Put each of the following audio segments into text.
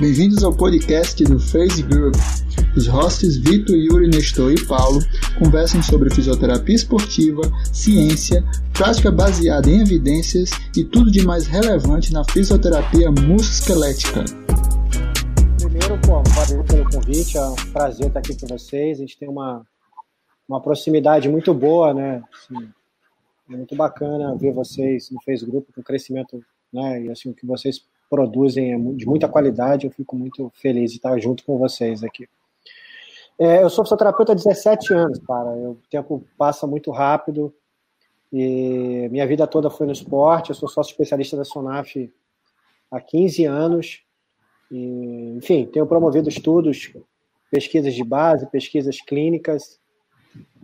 Bem-vindos ao podcast do Phase Group. Os hosts Vitor, Yuri, Nestor e Paulo conversam sobre fisioterapia esportiva, ciência, prática baseada em evidências e tudo de mais relevante na fisioterapia musculoesquelética. Primeiro, pô, valeu pelo convite, é um prazer estar aqui com vocês. A gente tem uma, uma proximidade muito boa, né? Assim, é muito bacana ver vocês no Face Group com crescimento, né? E assim, o que vocês produzem é de muita qualidade. Eu fico muito feliz de estar junto com vocês aqui. É, eu sou fisioterapeuta há 17 anos, cara. O tempo passa muito rápido e minha vida toda foi no esporte. Eu sou sócio especialista da Sonaf há 15 anos. E, enfim, tenho promovido estudos, pesquisas de base, pesquisas clínicas,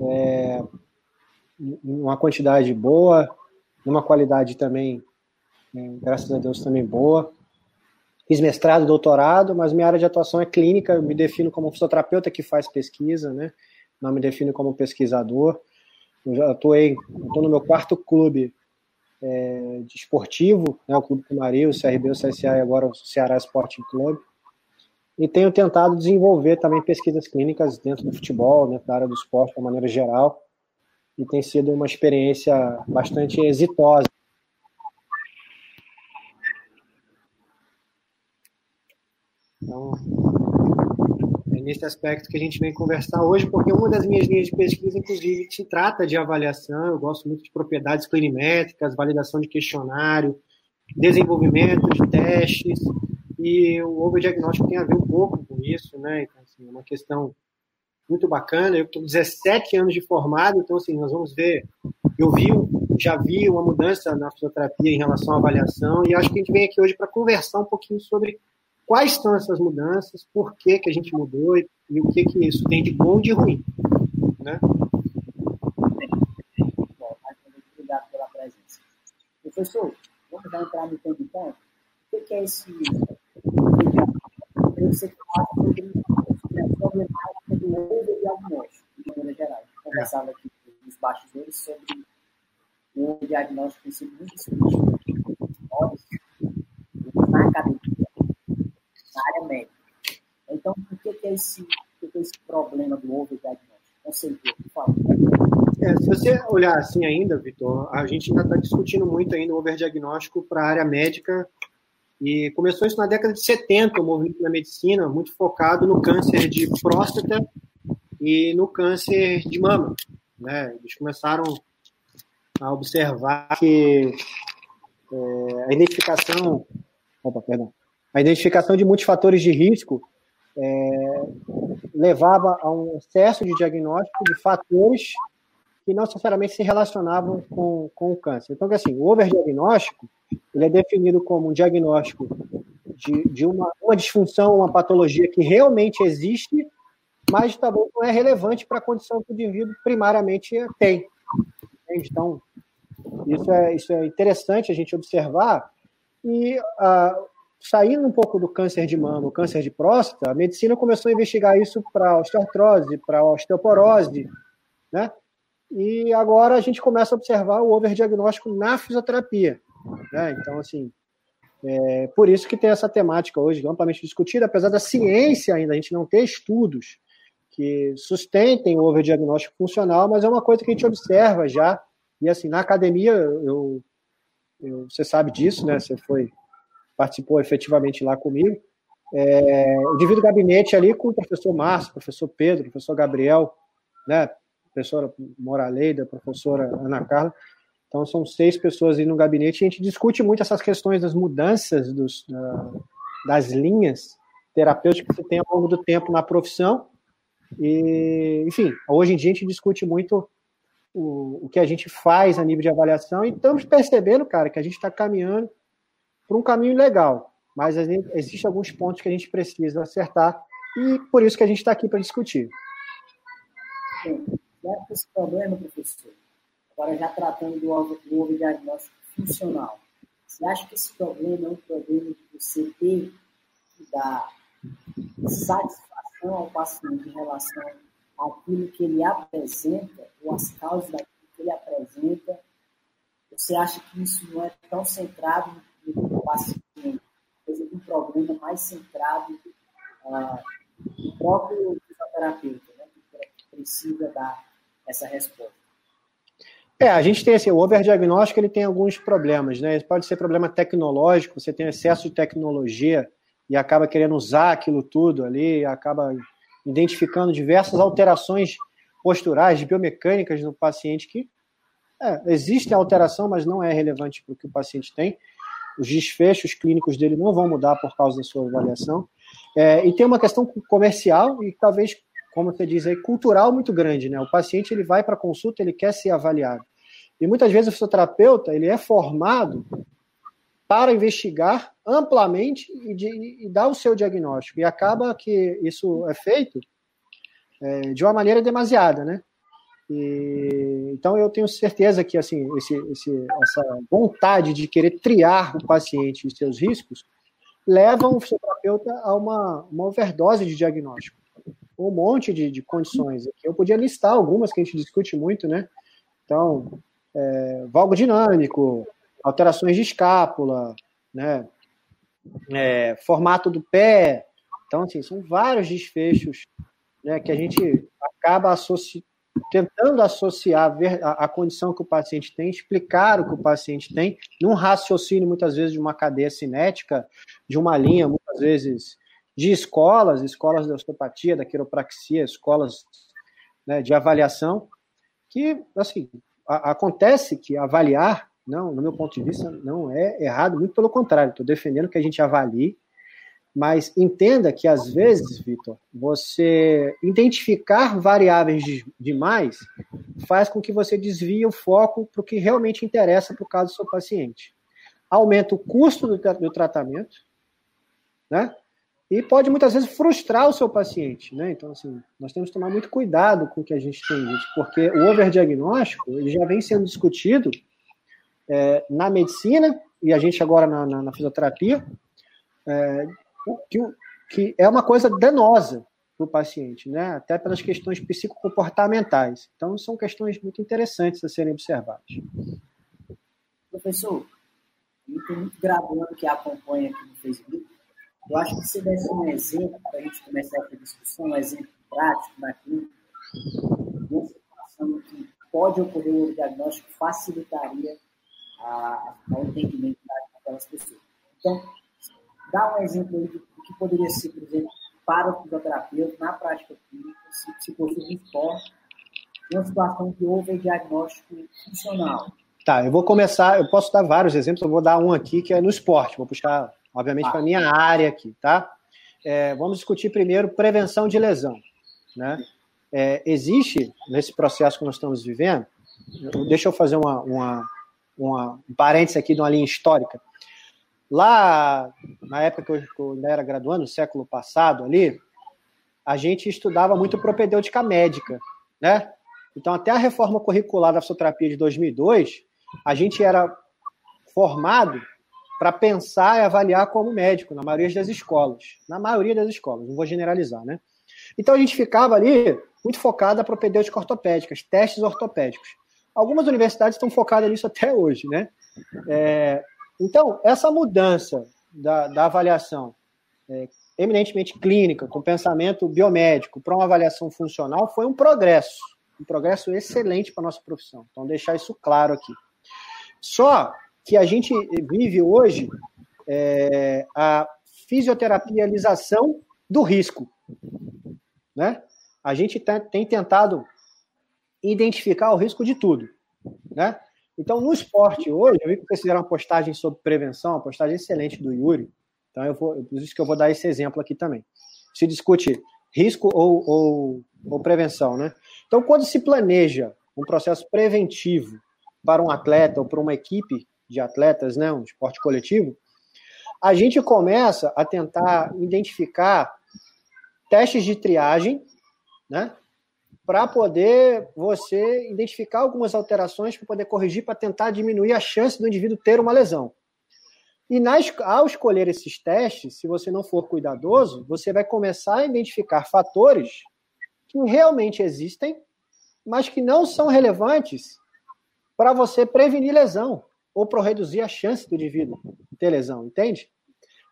é, uma quantidade boa, numa qualidade também graças a Deus também boa. Fiz mestrado, doutorado, mas minha área de atuação é clínica, eu me defino como fisioterapeuta que faz pesquisa, né? Não me defino como pesquisador. Eu já atuei, estou no meu quarto clube é, de esportivo, né, o Clube Cumari, o CRB, o CSA e agora o Ceará Sporting Clube. E tenho tentado desenvolver também pesquisas clínicas dentro do futebol, dentro da área do esporte de maneira geral. E tem sido uma experiência bastante exitosa. Então, é nesse aspecto que a gente vem conversar hoje, porque uma das minhas linhas de pesquisa, inclusive, se trata de avaliação. Eu gosto muito de propriedades clinimétricas, validação de questionário, desenvolvimento de testes, e o overdiagnóstico tem a ver um pouco com isso, né? Então, assim, é uma questão muito bacana. Eu estou 17 anos de formado, então, assim, nós vamos ver. Eu vi, já vi uma mudança na fisioterapia em relação à avaliação, e acho que a gente vem aqui hoje para conversar um pouquinho sobre quais são essas mudanças, por que, que a gente mudou e, e o que, que isso tem de bom e de ruim. Né? Obrigado pela presença. Professor, vamos já entrar no tempo então? O que, é esse. Eu você falar sobre a problemática do overdiagnóstico, de maneira geral. Gente conversava aqui nos bastidores sobre o diagnóstico tem sido muito discutido na academia área médica. Então, por que, que, é, esse, que, é esse problema do overdiagnóstico? Conceitual, por favor. É, se você olhar assim ainda, Vitor, a gente ainda está discutindo muito ainda o overdiagnóstico para a área médica e começou isso na década de 70, o movimento da medicina, muito focado no câncer de próstata e no câncer de mama. Né? Eles começaram a observar que é, a identificação. Opa, perdão a identificação de muitos fatores de risco é, levava a um excesso de diagnóstico de fatores que não necessariamente se relacionavam com, com o câncer. Então, assim, o overdiagnóstico ele é definido como um diagnóstico de, de uma, uma disfunção, uma patologia que realmente existe, mas também não é relevante para a condição que o indivíduo primariamente tem. Então, isso é, isso é interessante a gente observar. E uh, saindo um pouco do câncer de mama, o câncer de próstata, a medicina começou a investigar isso para osteoartrose, para osteoporose, né? E agora a gente começa a observar o overdiagnóstico na fisioterapia, né? Então, assim, é por isso que tem essa temática hoje amplamente discutida, apesar da ciência ainda, a gente não ter estudos que sustentem o overdiagnóstico funcional, mas é uma coisa que a gente observa já, e assim, na academia, eu, eu você sabe disso, né? Você foi participou efetivamente lá comigo. É, eu divido o gabinete ali com o professor Márcio, professor Pedro, professor Gabriel, né, professora Moraleida, professora Ana Carla. Então, são seis pessoas aí no gabinete e a gente discute muito essas questões das mudanças dos, da, das linhas terapêuticas que você tem ao longo do tempo na profissão. E, enfim, hoje em dia a gente discute muito o, o que a gente faz a nível de avaliação e estamos percebendo, cara, que a gente está caminhando por um caminho legal, mas existem alguns pontos que a gente precisa acertar e por isso que a gente está aqui para discutir. Esse problema, professor, agora já tratando do, do diagnóstico funcional, você acha que esse problema é um problema de você ter que dar satisfação ao paciente em relação àquilo que ele apresenta, ou às causas daquilo que ele apresenta? Você acha que isso não é tão centrado no paciente. Um problema mais centrado ah, no próprio fisioterapeuta, né, que precisa dar essa resposta. É, a gente tem assim, o overdiagnóstico ele tem alguns problemas, né? Pode ser problema tecnológico, você tem excesso de tecnologia e acaba querendo usar aquilo tudo ali, acaba identificando diversas alterações posturais, biomecânicas no paciente que é, existe alteração, mas não é relevante para o que o paciente tem. Os desfechos clínicos dele não vão mudar por causa da sua avaliação. É, e tem uma questão comercial e talvez como você diz aí, cultural muito grande, né? O paciente ele vai para consulta, ele quer ser avaliado. E muitas vezes o fisioterapeuta ele é formado para investigar amplamente e, de, e dar o seu diagnóstico. E acaba que isso é feito é, de uma maneira demasiada, né? E, então eu tenho certeza que assim esse, esse, essa vontade de querer triar o paciente e seus riscos levam o fisioterapeuta a uma, uma overdose de diagnóstico um monte de, de condições. Eu podia listar algumas que a gente discute muito, né? Então, é, valgo dinâmico, alterações de escápula, né? É, formato do pé. Então, assim, são vários desfechos né, que a gente acaba associ... tentando associar a, condição que o paciente tem, explicar o que o paciente tem, num raciocínio, muitas vezes, de uma cadeia cinética, de uma linha, muitas vezes de escolas, escolas da osteopatia, da quiropraxia, escolas né, de avaliação, que, assim, a, acontece que avaliar, não, no meu ponto de vista, não é errado, muito pelo contrário, estou defendendo que a gente avalie, mas entenda que, às vezes, Vitor, você identificar variáveis de, demais faz com que você desvie o foco para o que realmente interessa para o caso do seu paciente. Aumenta o custo do, do tratamento, né? e pode muitas vezes frustrar o seu paciente, né? Então, assim, nós temos que tomar muito cuidado com o que a gente tem, porque o overdiagnóstico ele já vem sendo discutido é, na medicina e a gente agora na, na, na fisioterapia, é, que, que é uma coisa danosa para o paciente, né? Até pelas questões psicocomportamentais. Então, são questões muito interessantes a serem observadas. Professor, tem muito graduando que acompanha aqui no Facebook eu acho que se desse um exemplo para a gente começar essa discussão, um exemplo prático da clínica, uma situação que pode ocorrer o diagnóstico facilitaria a, entendimento daquelas pessoas. Então, dá um exemplo aí do que poderia ser, por exemplo, para o fisioterapeuta, na prática clínica, se, se fosse um esporte, uma situação que houve diagnóstico funcional. Tá, eu vou começar, eu posso dar vários exemplos, eu vou dar um aqui que é no esporte, vou puxar obviamente, ah. para a minha área aqui, tá? É, vamos discutir primeiro prevenção de lesão. Né? É, existe, nesse processo que nós estamos vivendo, deixa eu fazer uma, uma, uma um parênteses aqui de uma linha histórica. Lá, na época que eu, que eu ainda era graduando, no século passado ali, a gente estudava muito propedêutica médica, né? Então, até a reforma curricular da fisioterapia de 2002, a gente era formado para pensar e avaliar como médico, na maioria das escolas. Na maioria das escolas, não vou generalizar, né? Então a gente ficava ali muito focado na propedêutica ortopédicas, testes ortopédicos. Algumas universidades estão focadas nisso até hoje, né? É, então, essa mudança da, da avaliação é, eminentemente clínica, com pensamento biomédico, para uma avaliação funcional, foi um progresso. Um progresso excelente para a nossa profissão. Então, deixar isso claro aqui. Só que a gente vive hoje é, a fisioterapialização do risco. Né? A gente tem tentado identificar o risco de tudo. Né? Então, no esporte hoje, eu vi que vocês fizeram uma postagem sobre prevenção, uma postagem excelente do Yuri. Então, eu vou, por isso que eu vou dar esse exemplo aqui também. Se discute risco ou, ou, ou prevenção, né? Então, quando se planeja um processo preventivo para um atleta ou para uma equipe de atletas, né, um esporte coletivo, a gente começa a tentar identificar testes de triagem, né, para poder você identificar algumas alterações para poder corrigir, para tentar diminuir a chance do indivíduo ter uma lesão. E ao escolher esses testes, se você não for cuidadoso, você vai começar a identificar fatores que realmente existem, mas que não são relevantes para você prevenir lesão ou para reduzir a chance do indivíduo ter lesão, entende?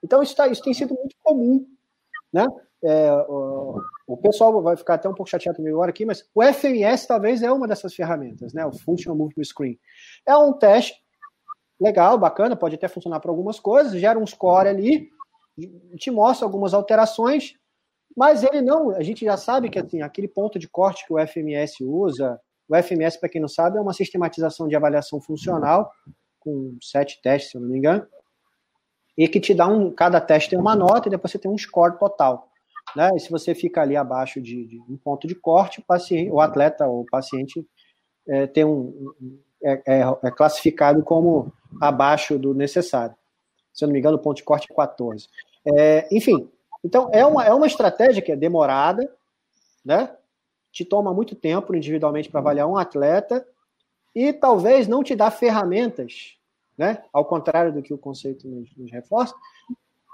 Então, isso, tá, isso tem sido muito comum. Né? É, o, o, pessoal vai ficar até um pouco chateado comigo agora aqui, mas o FMS talvez é uma dessas ferramentas, né? o Functional Movement Screen. É um teste legal, bacana, pode até funcionar para algumas coisas, gera um score ali, te mostra algumas alterações, mas ele não, a gente já sabe que assim, aquele ponto de corte que o FMS usa, o FMS, para quem não sabe, é uma sistematização de avaliação funcional, com sete testes, se eu não me engano, e que te dá um, cada teste tem uma nota e depois você tem um score total. Né? E se você fica ali abaixo de, de um ponto de corte, o, paciente, o atleta ou o paciente é, tem um, é, é, é, classificado como abaixo do necessário. Se eu não me engano, o ponto de corte é 14. É, enfim, então é uma, é uma estratégia que é demorada, né? Te toma muito tempo individualmente para avaliar um atleta e talvez não te dá ferramentas, né? Ao contrário do que o conceito nos, nos reforça,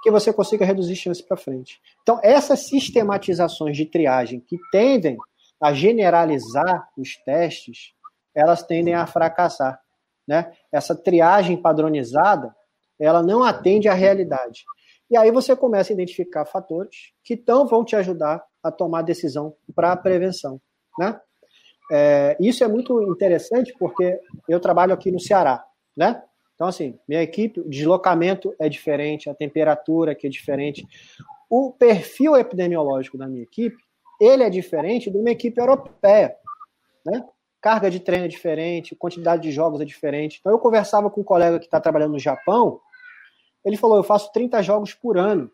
que você consiga reduzir chances para frente. Então, essas sistematizações de triagem que tendem a generalizar os testes, elas tendem a fracassar. Né? Essa triagem padronizada, ela não atende à realidade. E aí você começa a identificar fatores que então vão te ajudar a tomar decisão para a prevenção. Né? É, isso é muito interessante porque eu trabalho aqui no Ceará. Né? Então, assim, minha equipe, o deslocamento é diferente, a temperatura que é diferente. O perfil epidemiológico da minha equipe, ele é diferente de uma equipe europeia. Né? carga de treino é diferente, quantidade de jogos é diferente. Então eu conversava com um colega que está trabalhando no Japão, ele falou: eu faço 30 jogos por ano.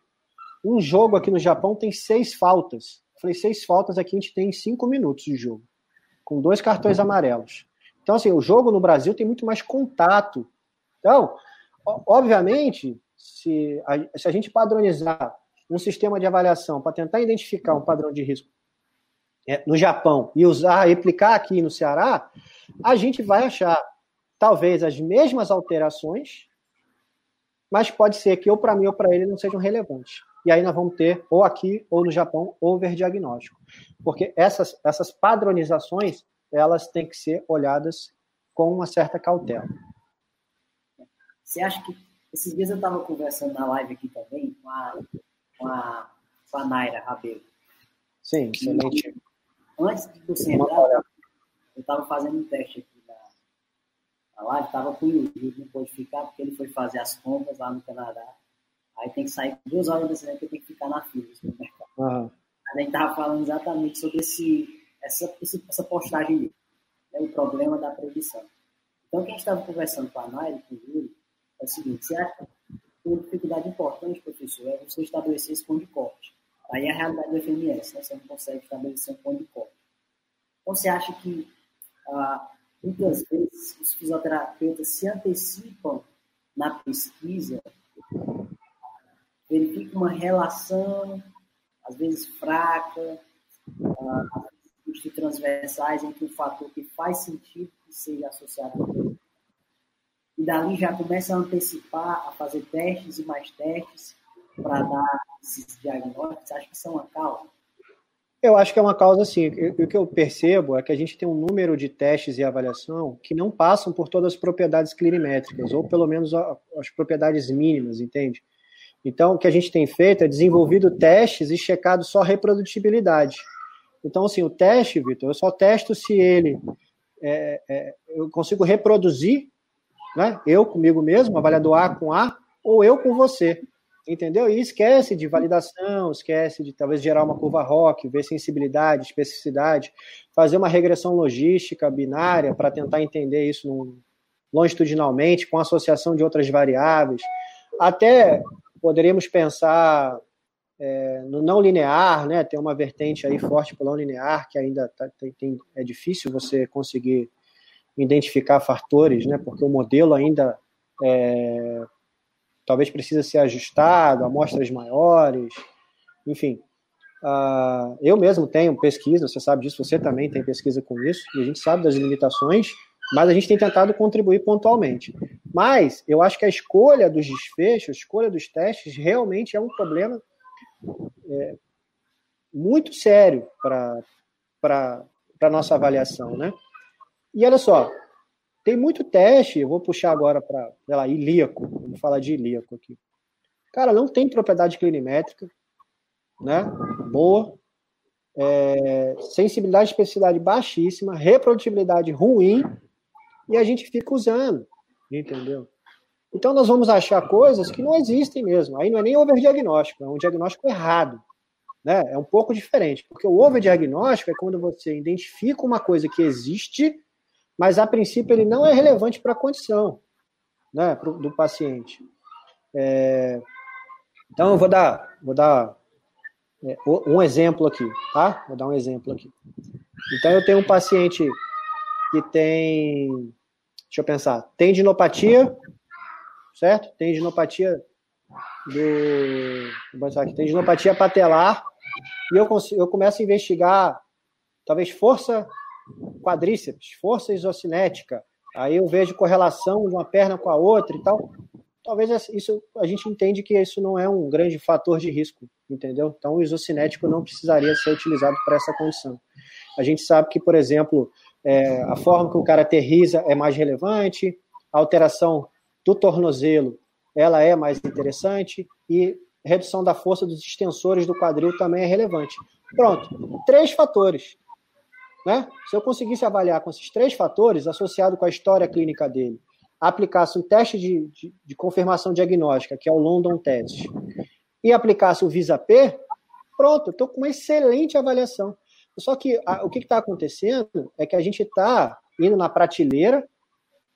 Um jogo aqui no Japão tem seis faltas. Eu falei: seis faltas aqui a gente tem cinco minutos de jogo, com dois cartões amarelos. Então, assim, o jogo no Brasil tem muito mais contato. Então, obviamente, se a, se a gente padronizar um sistema de avaliação para tentar identificar um padrão de risco é, no Japão e usar, replicar aqui no Ceará, a gente vai achar talvez as mesmas alterações, mas pode ser que ou para mim ou para ele não sejam relevantes. E aí nós vamos ter, ou aqui, ou no Japão, overdiagnóstico. Porque essas, essas padronizações, elas têm que ser olhadas com uma certa cautela. Você acha que. Esses dias eu estava conversando na live aqui também com a, com a, com a Naira Rabelo. Sim, excelente antes de você entrar, eu estava fazendo um teste aqui na, live, estava com o Yuri, não pôde ficar porque ele foi fazer as compras lá no Canadá. Aí tem que sair duas horas desse evento, eu tenho que ficar na fila do supermercado. Uhum. A gente estava falando exatamente sobre esse, essa, essa postagem dele, né, o problema da previsão. Então, quem estava conversando com a Naira, com o Yuri, é o seguinte, você acha uma dificuldade importante, professor, é você estabelecer esse ponto de corte. Aí é a realidade do FMS, né? você não consegue estabelecer um ponto de corte. Então, você acha que ah, muitas vezes os fisioterapeutas se antecipam na pesquisa, verificam uma relação, às vezes fraca, ah, transversais entre um fator que faz sentido que seja associado e dali já começa a antecipar, a fazer testes e mais testes para dar esses diagnósticos? Acha que são uma causa? Eu acho que é uma causa, assim. O que eu percebo é que a gente tem um número de testes e avaliação que não passam por todas as propriedades clinimétricas, ou pelo menos as propriedades mínimas, entende? Então, o que a gente tem feito é desenvolvido testes e checado só reprodutibilidade. Então, assim, o teste, Vitor, eu só testo se ele é, é, eu consigo reproduzir, né? Eu comigo mesmo, avaliador A com A, ou eu com você. Entendeu? E esquece de validação, esquece de talvez gerar uma curva ROC, ver sensibilidade, especificidade, fazer uma regressão logística binária para tentar entender isso num, longitudinalmente, com associação de outras variáveis. Até poderíamos pensar é, no não linear, né? Tem uma vertente aí forte para o não linear, que ainda tá, tem, tem, é difícil você conseguir identificar fatores, né? Porque o modelo ainda é, talvez precisa ser ajustado, amostras maiores, enfim. Uh, eu mesmo tenho pesquisa, você sabe disso, você também tem pesquisa com isso, e a gente sabe das limitações, mas a gente tem tentado contribuir pontualmente. Mas eu acho que a escolha dos desfechos, a escolha dos testes, realmente é um problema é, muito sério para a nossa avaliação, né? E olha só, tem muito teste, eu vou puxar agora para, sei lá, ilíaco, vamos falar de ilíaco aqui. Cara, não tem propriedade clinimétrica, né? Boa, é, sensibilidade e especificidade baixíssima, reprodutibilidade ruim, e a gente fica usando, entendeu? Então nós vamos achar coisas que não existem mesmo. Aí não é nem overdiagnóstico, é um diagnóstico errado. Né? É um pouco diferente, porque o overdiagnóstico é quando você identifica uma coisa que existe, mas a princípio ele não é relevante para a condição né, do paciente. É... Então eu vou dar, vou dar é, um exemplo aqui, tá? Vou dar um exemplo aqui. Então eu tenho um paciente que tem, deixa eu pensar, tem dinopatia, certo? Tem dinopatia do, vou aqui, tem dinopatia patelar e eu, consigo, eu começo a investigar talvez força quadríceps, força isocinética. Aí eu vejo correlação de uma perna com a outra e tal. Talvez isso a gente entende que isso não é um grande fator de risco, entendeu? Então o isocinético não precisaria ser utilizado para essa condição. A gente sabe que, por exemplo, é, a forma que o cara aterriza é mais relevante, a alteração do tornozelo ela é mais interessante e redução da força dos extensores do quadril também é relevante. Pronto, três fatores. Né? Se eu conseguisse avaliar com esses três fatores, associado com a história clínica dele, aplicasse um teste de, de, de confirmação diagnóstica, que é o London Test, e aplicasse o VISA-P, pronto, estou com uma excelente avaliação. Só que a, o que está acontecendo é que a gente está indo na prateleira,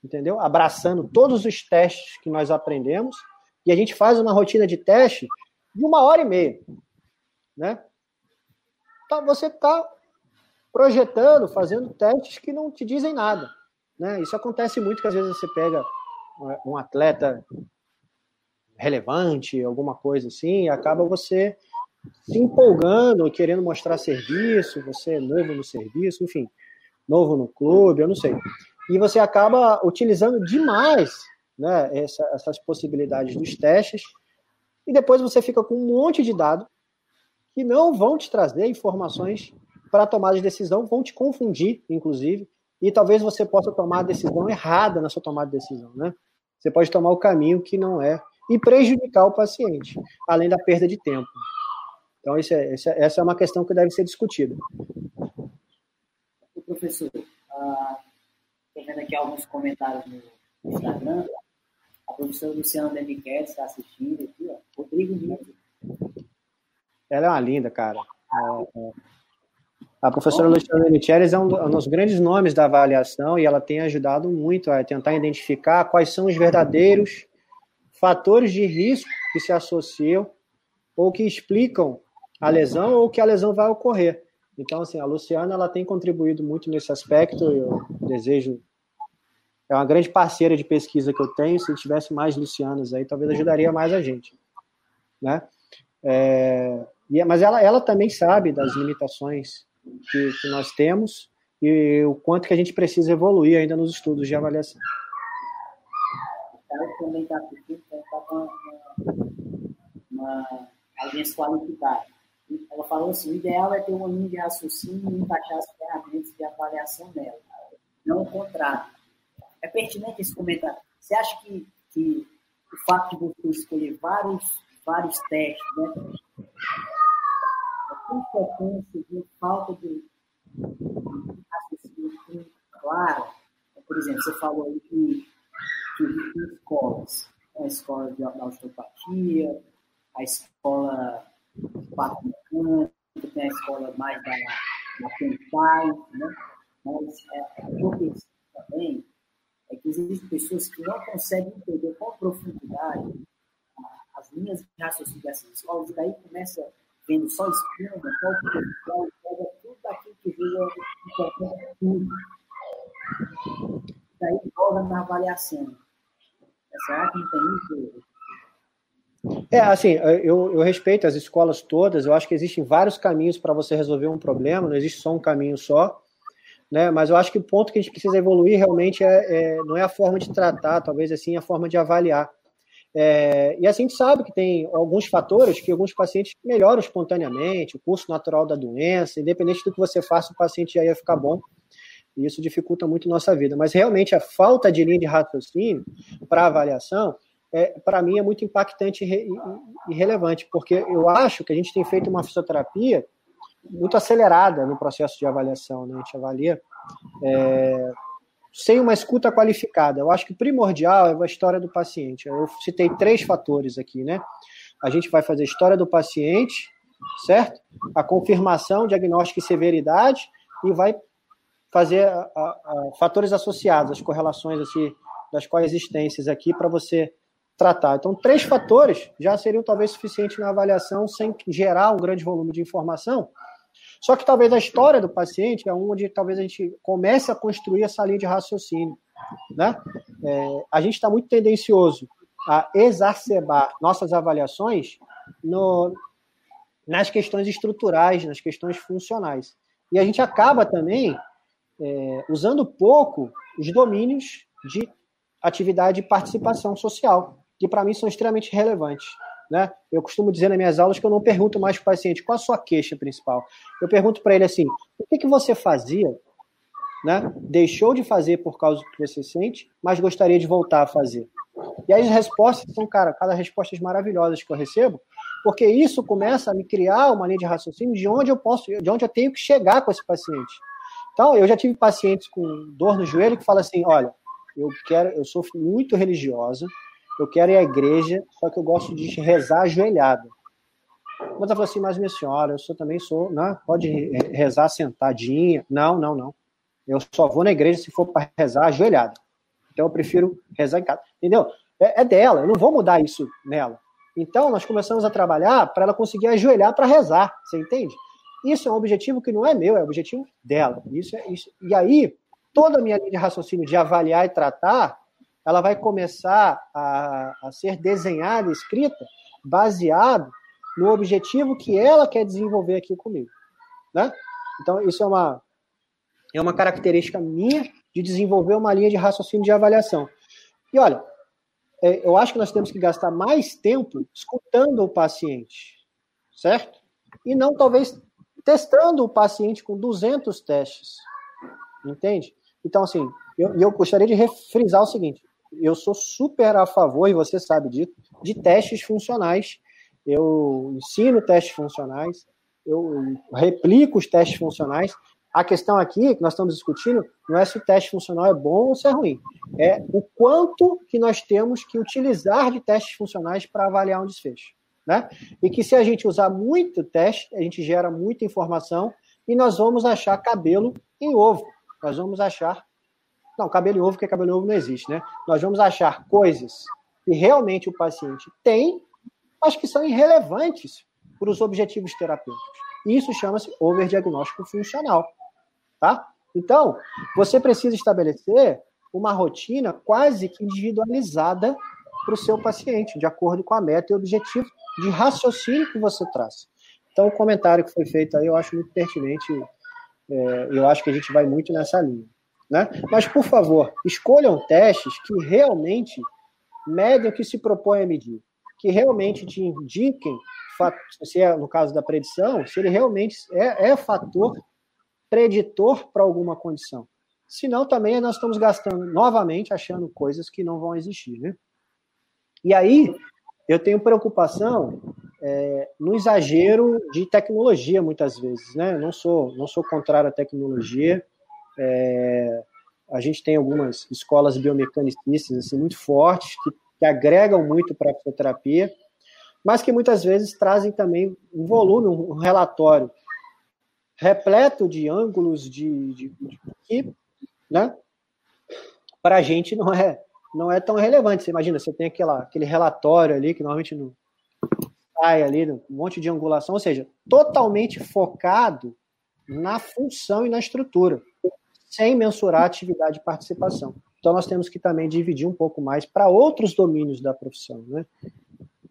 entendeu? Abraçando todos os testes que nós aprendemos, e a gente faz uma rotina de teste de uma hora e meia, né? Então, você está projetando, fazendo testes que não te dizem nada, né? Isso acontece muito que às vezes você pega um atleta relevante, alguma coisa assim, e acaba você se empolgando, querendo mostrar serviço, você é novo no serviço, enfim, novo no clube, eu não sei. E você acaba utilizando demais né, essa, essas possibilidades dos testes, e depois você fica com um monte de dados que não vão te trazer informações para tomar de decisão, vão te confundir, inclusive, e talvez você possa tomar a decisão errada na sua tomada de decisão, né? Você pode tomar o caminho que não é e prejudicar o paciente, além da perda de tempo. Então, é, essa é uma questão que deve ser discutida. Professor, estou ah, vendo aqui alguns comentários no Instagram. A professora Luciana Demiquete está assistindo aqui, ó. Rodrigo Nito. Ela é uma linda, cara. É, é. A professora Luciana Micheles é um, um dos grandes nomes da avaliação e ela tem ajudado muito a tentar identificar quais são os verdadeiros fatores de risco que se associam ou que explicam a lesão ou que a lesão vai ocorrer. Então, assim, a Luciana ela tem contribuído muito nesse aspecto. Eu desejo é uma grande parceira de pesquisa que eu tenho. Se tivesse mais Lucianas aí, talvez ajudaria mais a gente, né? É, é, mas ela, ela também sabe das limitações que, que nós temos e o quanto que a gente precisa evoluir ainda nos estudos de avaliação. Ela também está tá com uma, uma qualificada. Ela falou assim: o ideal é ter uma linha de raciocínio e encaixar as ferramentas de avaliação nela, não o contrário. É pertinente esse comentário. Você acha que, que o fato de você escolher vários, vários testes, né, consequência de falta de raciocínio claro, por exemplo, você falou aí que, existem escolas, a escola de osteopatia, a escola parte mecânica, tem a escola mais da, da Pentai, né? mas é, o que eu também é que existem pessoas que não conseguem entender com profundidade as linhas de raciocínio dessas escolas, e daí começa vendo só espuma, só potencial, pega tudo aquilo que veio importante tudo. E daí joga na avaliação. Será que não tem isso? É, assim, eu, eu respeito as escolas todas, eu acho que existem vários caminhos para você resolver um problema, não existe só um caminho só, né? Mas eu acho que o ponto que a gente precisa evoluir realmente é, é não é a forma de tratar, talvez assim a forma de avaliar. É, e assim a gente sabe que tem alguns fatores que alguns pacientes melhoram espontaneamente, o curso natural da doença, independente do que você faça, o paciente já ia ficar bom. E isso dificulta muito a nossa vida. Mas realmente a falta de linha de raciocínio para avaliação é, para mim é muito impactante e, e, e, relevante, porque eu acho que a gente tem feito uma fisioterapia muito acelerada no processo de avaliação. Né? A gente avalia é, sem uma escuta qualificada. Eu acho que primordial é a história do paciente. Eu citei três fatores aqui, né? A gente vai fazer a história do paciente, certo? A confirmação, diagnóstico e severidade, e vai fazer a, a, a, fatores associados, as correlações assim, das coexistências aqui para você tratar. Então, três fatores já seriam talvez suficientes na avaliação sem gerar um grande volume de informação. Só que talvez a história do paciente é onde talvez a gente comece a construir essa linha de raciocínio. Né? É, a gente está muito tendencioso a exacerbar nossas avaliações no, nas questões estruturais, nas questões funcionais. E a gente acaba também é, usando pouco os domínios de atividade e participação social, que para mim são extremamente relevantes. Né? Eu costumo dizer nas minhas aulas que eu não pergunto mais para o paciente qual a sua queixa principal. Eu pergunto para ele assim: o que, que você fazia, né? deixou de fazer por causa do que você sente, mas gostaria de voltar a fazer? E as respostas são, cara, cada respostas maravilhosas que eu recebo, porque isso começa a me criar uma linha de raciocínio de onde eu posso, de onde eu tenho que chegar com esse paciente. Então, eu já tive pacientes com dor no joelho que falam assim: olha, eu quero, eu sou muito religiosa, eu quero ir à igreja, só que eu gosto de rezar ajoelhada. Mas ela falou assim, mas minha senhora, eu sou, também sou, né? pode rezar sentadinha. Não, não, não. Eu só vou na igreja se for para rezar ajoelhada. Então eu prefiro rezar em casa. Entendeu? É, é dela, eu não vou mudar isso nela. Então nós começamos a trabalhar para ela conseguir ajoelhar para rezar. Você entende? Isso é um objetivo que não é meu, é um objetivo dela. Isso é isso. E aí, toda a minha linha de raciocínio de avaliar e tratar, ela vai começar a, a ser desenhada, escrita, baseado no objetivo que ela quer desenvolver aqui comigo, né? Então isso é uma é uma característica minha de desenvolver uma linha de raciocínio de avaliação. E olha, é, eu acho que nós temos que gastar mais tempo escutando o paciente, certo? E não talvez testando o paciente com 200 testes. Entende? Então, assim, eu, eu gostaria de refrisar o seguinte: eu sou super a favor, e você sabe disso, de testes funcionais. Eu ensino testes funcionais, eu replico os testes funcionais. A questão aqui que nós estamos discutindo não é se o teste funcional é bom ou se é ruim, é o quanto que nós temos que utilizar de testes funcionais para avaliar um desfecho. Né? E que se a gente usar muito teste, a gente gera muita informação e nós vamos achar cabelo em ovo. Nós vamos achar. Não, cabelo em ovo, porque cabelo em ovo não existe, né? Nós vamos achar coisas que realmente o paciente tem, mas que são irrelevantes para os objetivos terapêuticos. Isso chama-se overdiagnóstico funcional. Tá? Então, você precisa estabelecer uma rotina quase que individualizada para o seu paciente, de acordo com a meta e objetivo de raciocínio que você traz. Então, o comentário que foi feito aí eu acho muito pertinente. É, eu acho que a gente vai muito nessa linha. Né? Mas, por favor, escolham testes que realmente medem o que se propõe a medir, que realmente te indiquem, se é no caso da predição, se ele realmente é, é fator preditor para alguma condição. Senão, também nós estamos gastando novamente achando coisas que não vão existir. Né? E aí, eu tenho preocupação é, no exagero de tecnologia, muitas vezes. Né? não sou, não sou contrário à tecnologia. É, a gente tem algumas escolas biomecanicistas assim, muito fortes, que, que agregam muito para a fisioterapia, mas que muitas vezes trazem também um volume, um relatório repleto de ângulos de, de, de que, né, para a gente não é não é tão relevante. Você imagina, você tem aquela, aquele relatório ali que normalmente não sai ali, um monte de angulação, ou seja, totalmente focado na função e na estrutura, sem mensurar atividade e participação. Então nós temos que também dividir um pouco mais para outros domínios da profissão, né?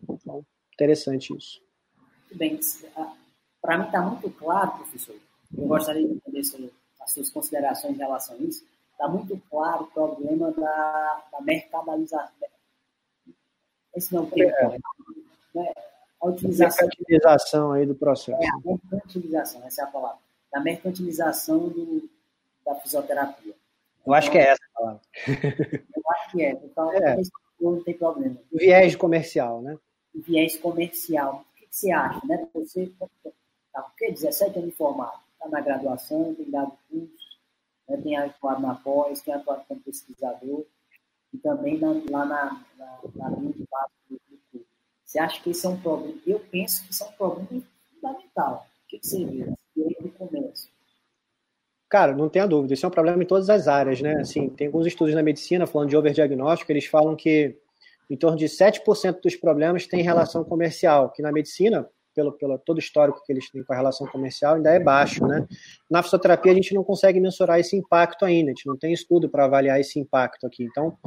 Então, interessante isso. Muito bem. Para mim está muito claro, professor. Eu gostaria de entender as suas considerações em relação a isso está muito claro o problema da, da mercadalização. Esse não é, é. né? a utilização. Mercantilização aí do processo. É, a mercantilização, essa é a palavra. Da mercantilização do, da fisioterapia. Eu acho que é essa a palavra. Eu acho que é. Então, é. não tem problema. O viés comercial, né? O viés comercial. O que, que você acha, né? Você tá porque 17 anos formado, está na graduação, tem dado curso, né? tem atuado na pós, tem atuado como pesquisador e também na, lá na, na, na linha de base do, do Você acha que isso é um problema? Eu penso que isso é um problema fundamental. O que, que você vê? do comércio. Cara, não tenha dúvida, isso é um problema em todas as áreas, né? Assim, tem alguns estudos na medicina falando de overdiagnóstico, eles falam que em torno de 7% dos problemas têm relação comercial, que na medicina, pelo, pelo todo histórico que eles têm com a relação comercial, ainda é baixo, né? Na fisioterapia a gente não consegue mensurar esse impacto ainda, a gente não tem estudo para avaliar esse impacto aqui. Então,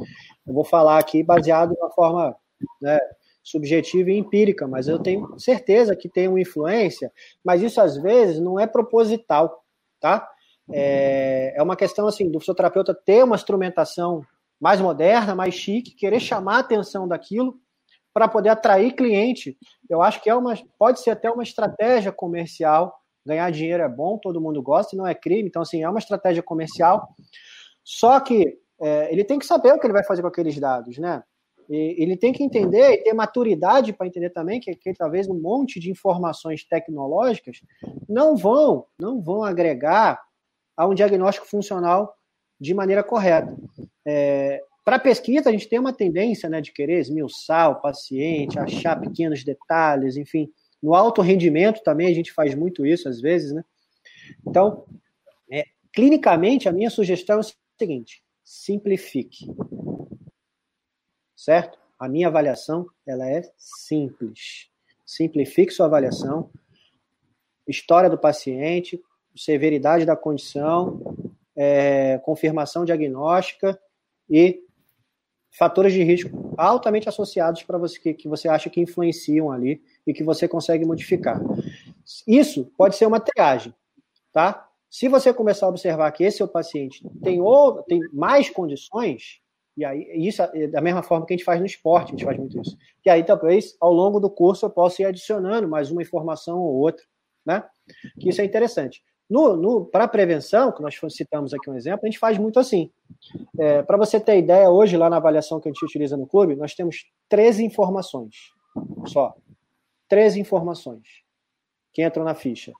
eu vou falar aqui baseado de uma forma né, subjetiva e empírica, mas eu tenho certeza que tem uma influência, mas isso às vezes não é proposital, tá? É, é uma questão assim do fisioterapeuta ter uma instrumentação mais moderna, mais chique, querer chamar a atenção daquilo para poder atrair cliente. Eu acho que é uma, pode ser até uma estratégia comercial. Ganhar dinheiro é bom, todo mundo gosta, não é crime. Então, assim, é uma estratégia comercial. Só que é, ele tem que saber o que ele vai fazer com aqueles dados, né? E ele tem que entender e ter maturidade para entender também que, que talvez um monte de informações tecnológicas não vão, não vão agregar a um diagnóstico funcional de maneira correta. É, para pesquisa, a gente tem uma tendência né, de querer esmiuçar o paciente, achar pequenos detalhes, enfim. No alto rendimento também a gente faz muito isso às vezes, né? Então, é, clinicamente, a minha sugestão é o seguinte: simplifique. Certo? A minha avaliação ela é simples. Simplifique sua avaliação. História do paciente, severidade da condição, é, confirmação diagnóstica e fatores de risco altamente associados para você que, que você acha que influenciam ali e que você consegue modificar. Isso pode ser uma triagem, tá? Se você começar a observar que esse seu paciente tem, ou, tem mais condições, e aí isso é da mesma forma que a gente faz no esporte, a gente faz muito isso. E aí talvez ao longo do curso eu possa ir adicionando mais uma informação ou outra, né? Que isso é interessante. No, no para prevenção, que nós citamos aqui um exemplo, a gente faz muito assim. É, para você ter ideia, hoje, lá na avaliação que a gente utiliza no clube, nós temos 13 informações só. 13 informações que entram na ficha.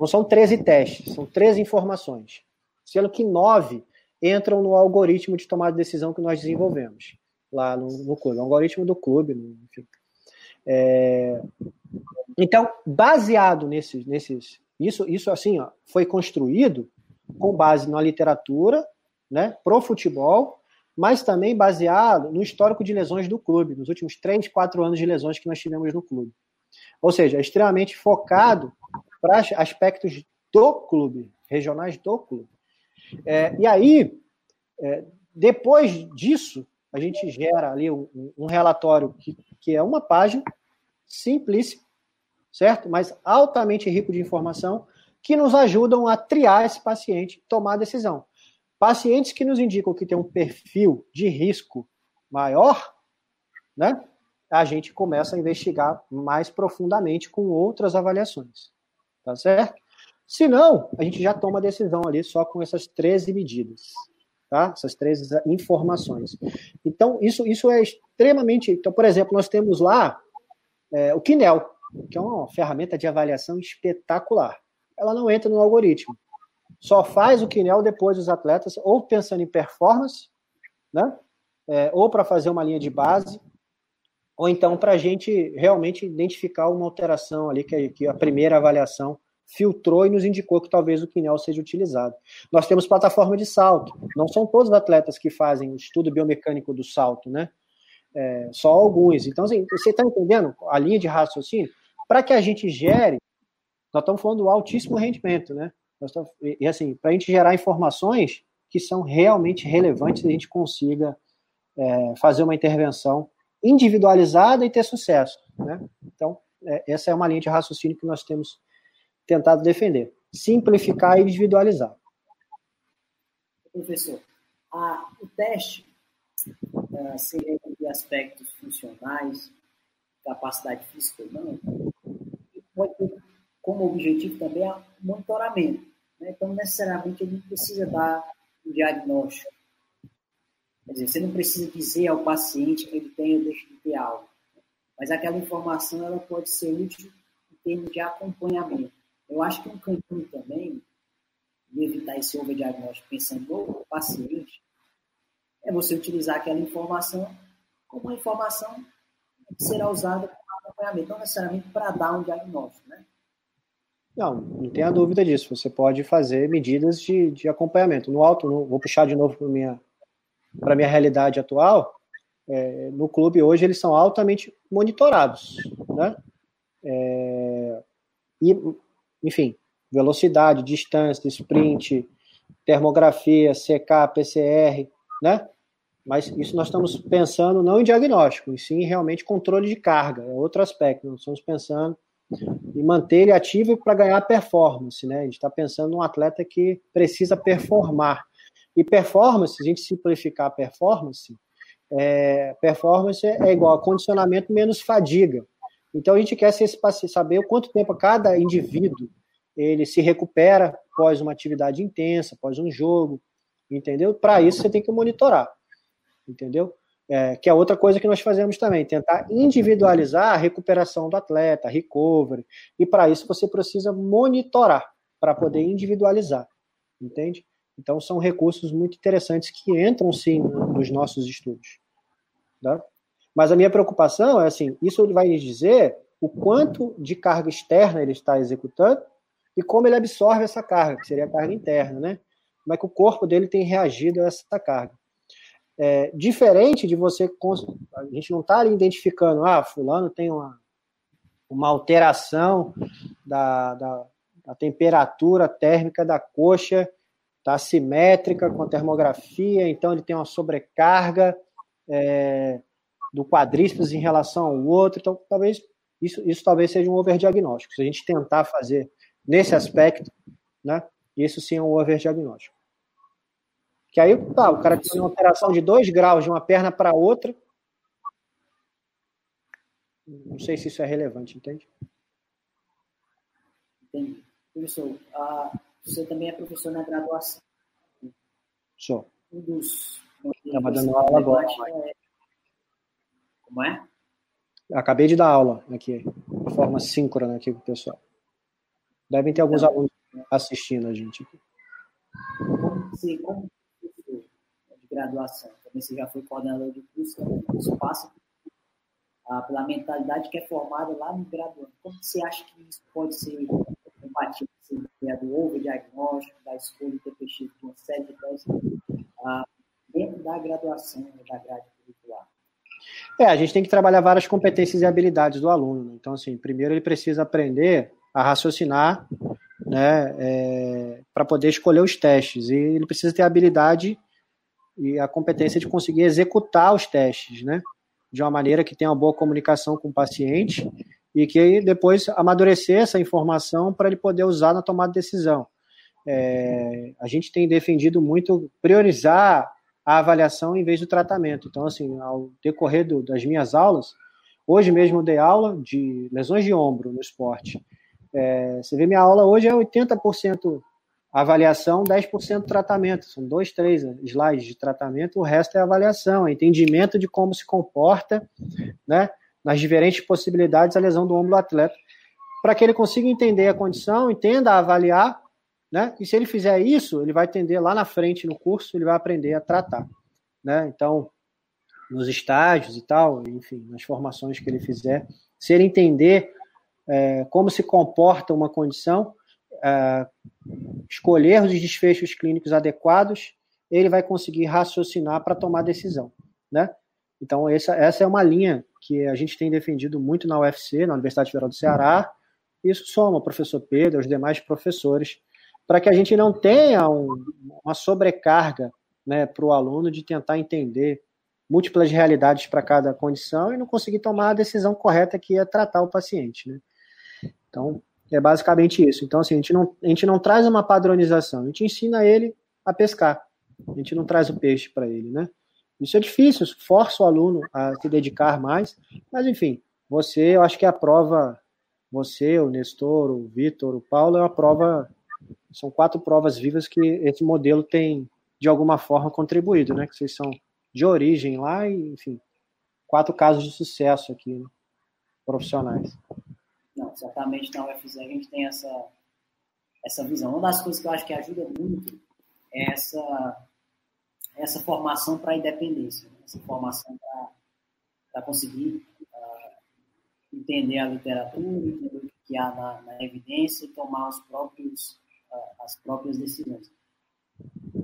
Não são 13 testes, são 13 informações. Sendo que 9 entram no algoritmo de tomada de decisão que nós desenvolvemos lá no, no clube. É um algoritmo do clube, enfim. É... Então, baseado nesses, nesses, isso, isso assim, ó, foi construído com base na literatura, né, pro futebol, mas também baseado no histórico de lesões do clube, nos últimos 3, 4 anos de lesões que nós tivemos no clube. Ou seja, é extremamente focado para aspectos do clube, regionais do clube. É, e aí, é, depois disso, a gente gera ali um, um relatório que, que é uma página simplíssima, certo? Mas altamente rico de informação que nos ajudam a triar esse paciente, tomar a decisão. Pacientes que nos indicam que tem um perfil de risco maior, né? A gente começa a investigar mais profundamente com outras avaliações. Tá certo? Se não, a gente já toma a decisão ali só com essas 13 medidas, tá? Essas 13 informações. Então, isso, isso é extremamente. Então, por exemplo, nós temos lá é, o Kinel que é uma ferramenta de avaliação espetacular. Ela não entra no algoritmo. Só faz o Kinel depois dos atletas, ou pensando em performance, né? É, ou para fazer uma linha de base, ou então para a gente realmente identificar uma alteração ali que, que a primeira avaliação filtrou e nos indicou que talvez o Kinel seja utilizado. Nós temos plataforma de salto. Não são todos os atletas que fazem o estudo biomecânico do salto, né? É, só alguns. Então, assim, você está entendendo a linha de raciocínio? Para que a gente gere, nós estamos falando do altíssimo rendimento, né? Estamos, e assim, para a gente gerar informações que são realmente relevantes e a gente consiga é, fazer uma intervenção individualizada e ter sucesso, né? Então, é, essa é uma linha de raciocínio que nós temos tentado defender. Simplificar e individualizar. Professor, a, o teste uh, seria de aspectos funcionais, capacidade física ou não, pode ter como objetivo também o monitoramento. Né? Então, necessariamente, ele não precisa dar um diagnóstico. Quer dizer, você não precisa dizer ao paciente que ele tem ou deixa de ter algo. Mas aquela informação ela pode ser útil em termos de acompanhamento. Eu acho que um caminho também de evitar esse overdiagnóstico pensando no paciente é você utilizar aquela informação como uma informação que será usada acompanhamento, não necessariamente para dar um diagnóstico, né? Não, não tenha dúvida disso. Você pode fazer medidas de, de acompanhamento. No alto, no, vou puxar de novo para minha, minha realidade atual. É, no clube hoje eles são altamente monitorados, né? É, e, enfim, velocidade, distância, sprint, termografia, CK, PCR, né? Mas isso nós estamos pensando não em diagnóstico, e sim realmente controle de carga, é outro aspecto. Nós estamos pensando em manter ele ativo para ganhar performance, né? A gente está pensando num atleta que precisa performar. E performance, a gente simplificar a performance, é, performance é igual a condicionamento menos fadiga. Então a gente quer saber o quanto tempo cada indivíduo ele se recupera após uma atividade intensa, após um jogo, entendeu? Para isso você tem que monitorar, entendeu? É, que é outra coisa que nós fazemos também, tentar individualizar a recuperação do atleta, recovery, e para isso você precisa monitorar para poder individualizar, entende? Então são recursos muito interessantes que entram sim nos nossos estudos. Tá? Mas a minha preocupação é assim, isso vai dizer o quanto de carga externa ele está executando e como ele absorve essa carga, que seria a carga interna, né? Como é que o corpo dele tem reagido a essa carga. É, diferente de você, a gente não está ali identificando, ah, fulano tem uma, uma alteração da, da, da temperatura térmica da coxa, está simétrica com a termografia, então ele tem uma sobrecarga é, do quadríceps em relação ao outro, então talvez isso, isso talvez seja um overdiagnóstico. Se a gente tentar fazer nesse aspecto, né? Isso sim é um overdiagnóstico. Que aí, tá, o cara tem uma alteração de 2 graus de uma perna para outra. Não sei se isso é relevante, entende? Entendi. Professor, você também é professor na graduação. Sou. Um dos. Estava dando aula agora. É... Como é? Acabei de dar aula aqui, de forma síncrona aqui com o pessoal. Devem ter alguns alunos assistindo a gente aqui. Como você, como graduação, também você já foi coordenador de curso, isso passa ah, pela mentalidade que é formada lá no graduando. Como você acha que isso pode ser combatido, essa ideia do overdiagnóstico, da escolha de ter de uma série de testes ah, dentro da graduação, da grade curricular? É, a gente tem que trabalhar várias competências e habilidades do aluno. Né? Então, assim, primeiro ele precisa aprender a raciocinar, né, é, para poder escolher os testes. E ele precisa ter habilidade e a competência de conseguir executar os testes, né, de uma maneira que tenha uma boa comunicação com o paciente e que depois amadurecer essa informação para ele poder usar na tomada de decisão. É, a gente tem defendido muito priorizar a avaliação em vez do tratamento. Então, assim, ao decorrer do, das minhas aulas, hoje mesmo eu dei aula de lesões de ombro no esporte. É, você vê minha aula hoje é 80% avaliação, 10% tratamento. São dois, três slides de tratamento, o resto é avaliação, é entendimento de como se comporta, né, nas diferentes possibilidades a lesão do ombro do atleta, para que ele consiga entender a condição, entenda avaliar, né, e se ele fizer isso, ele vai entender lá na frente no curso, ele vai aprender a tratar, né, então, nos estágios e tal, enfim, nas formações que ele fizer, se ele entender é, como se comporta uma condição, é, escolher os desfechos clínicos adequados, ele vai conseguir raciocinar para tomar decisão, né? Então essa, essa é uma linha que a gente tem defendido muito na UFC, na Universidade Federal do Ceará. Isso soma o professor Pedro, os demais professores, para que a gente não tenha um, uma sobrecarga né, para o aluno de tentar entender múltiplas realidades para cada condição e não conseguir tomar a decisão correta que é tratar o paciente. Né? Então, é basicamente isso. Então, assim, a gente não, a gente não traz uma padronização, a gente ensina ele a pescar. A gente não traz o peixe para ele, né? Isso é difícil, força o aluno a se dedicar mais, mas enfim, você, eu acho que a prova, você, o Nestor, o Vitor, o Paulo, é uma prova, são quatro provas vivas que esse modelo tem, de alguma forma, contribuído, né? Que vocês são de origem lá e, enfim, quatro casos de sucesso aqui, né? profissionais. Não, exatamente na UFZ a gente tem essa, essa visão. Uma das coisas que eu acho que ajuda muito é essa, essa formação para a independência, né? essa formação para conseguir uh, entender a literatura, entender o que há na, na evidência e tomar os próprios, uh, as próprias decisões.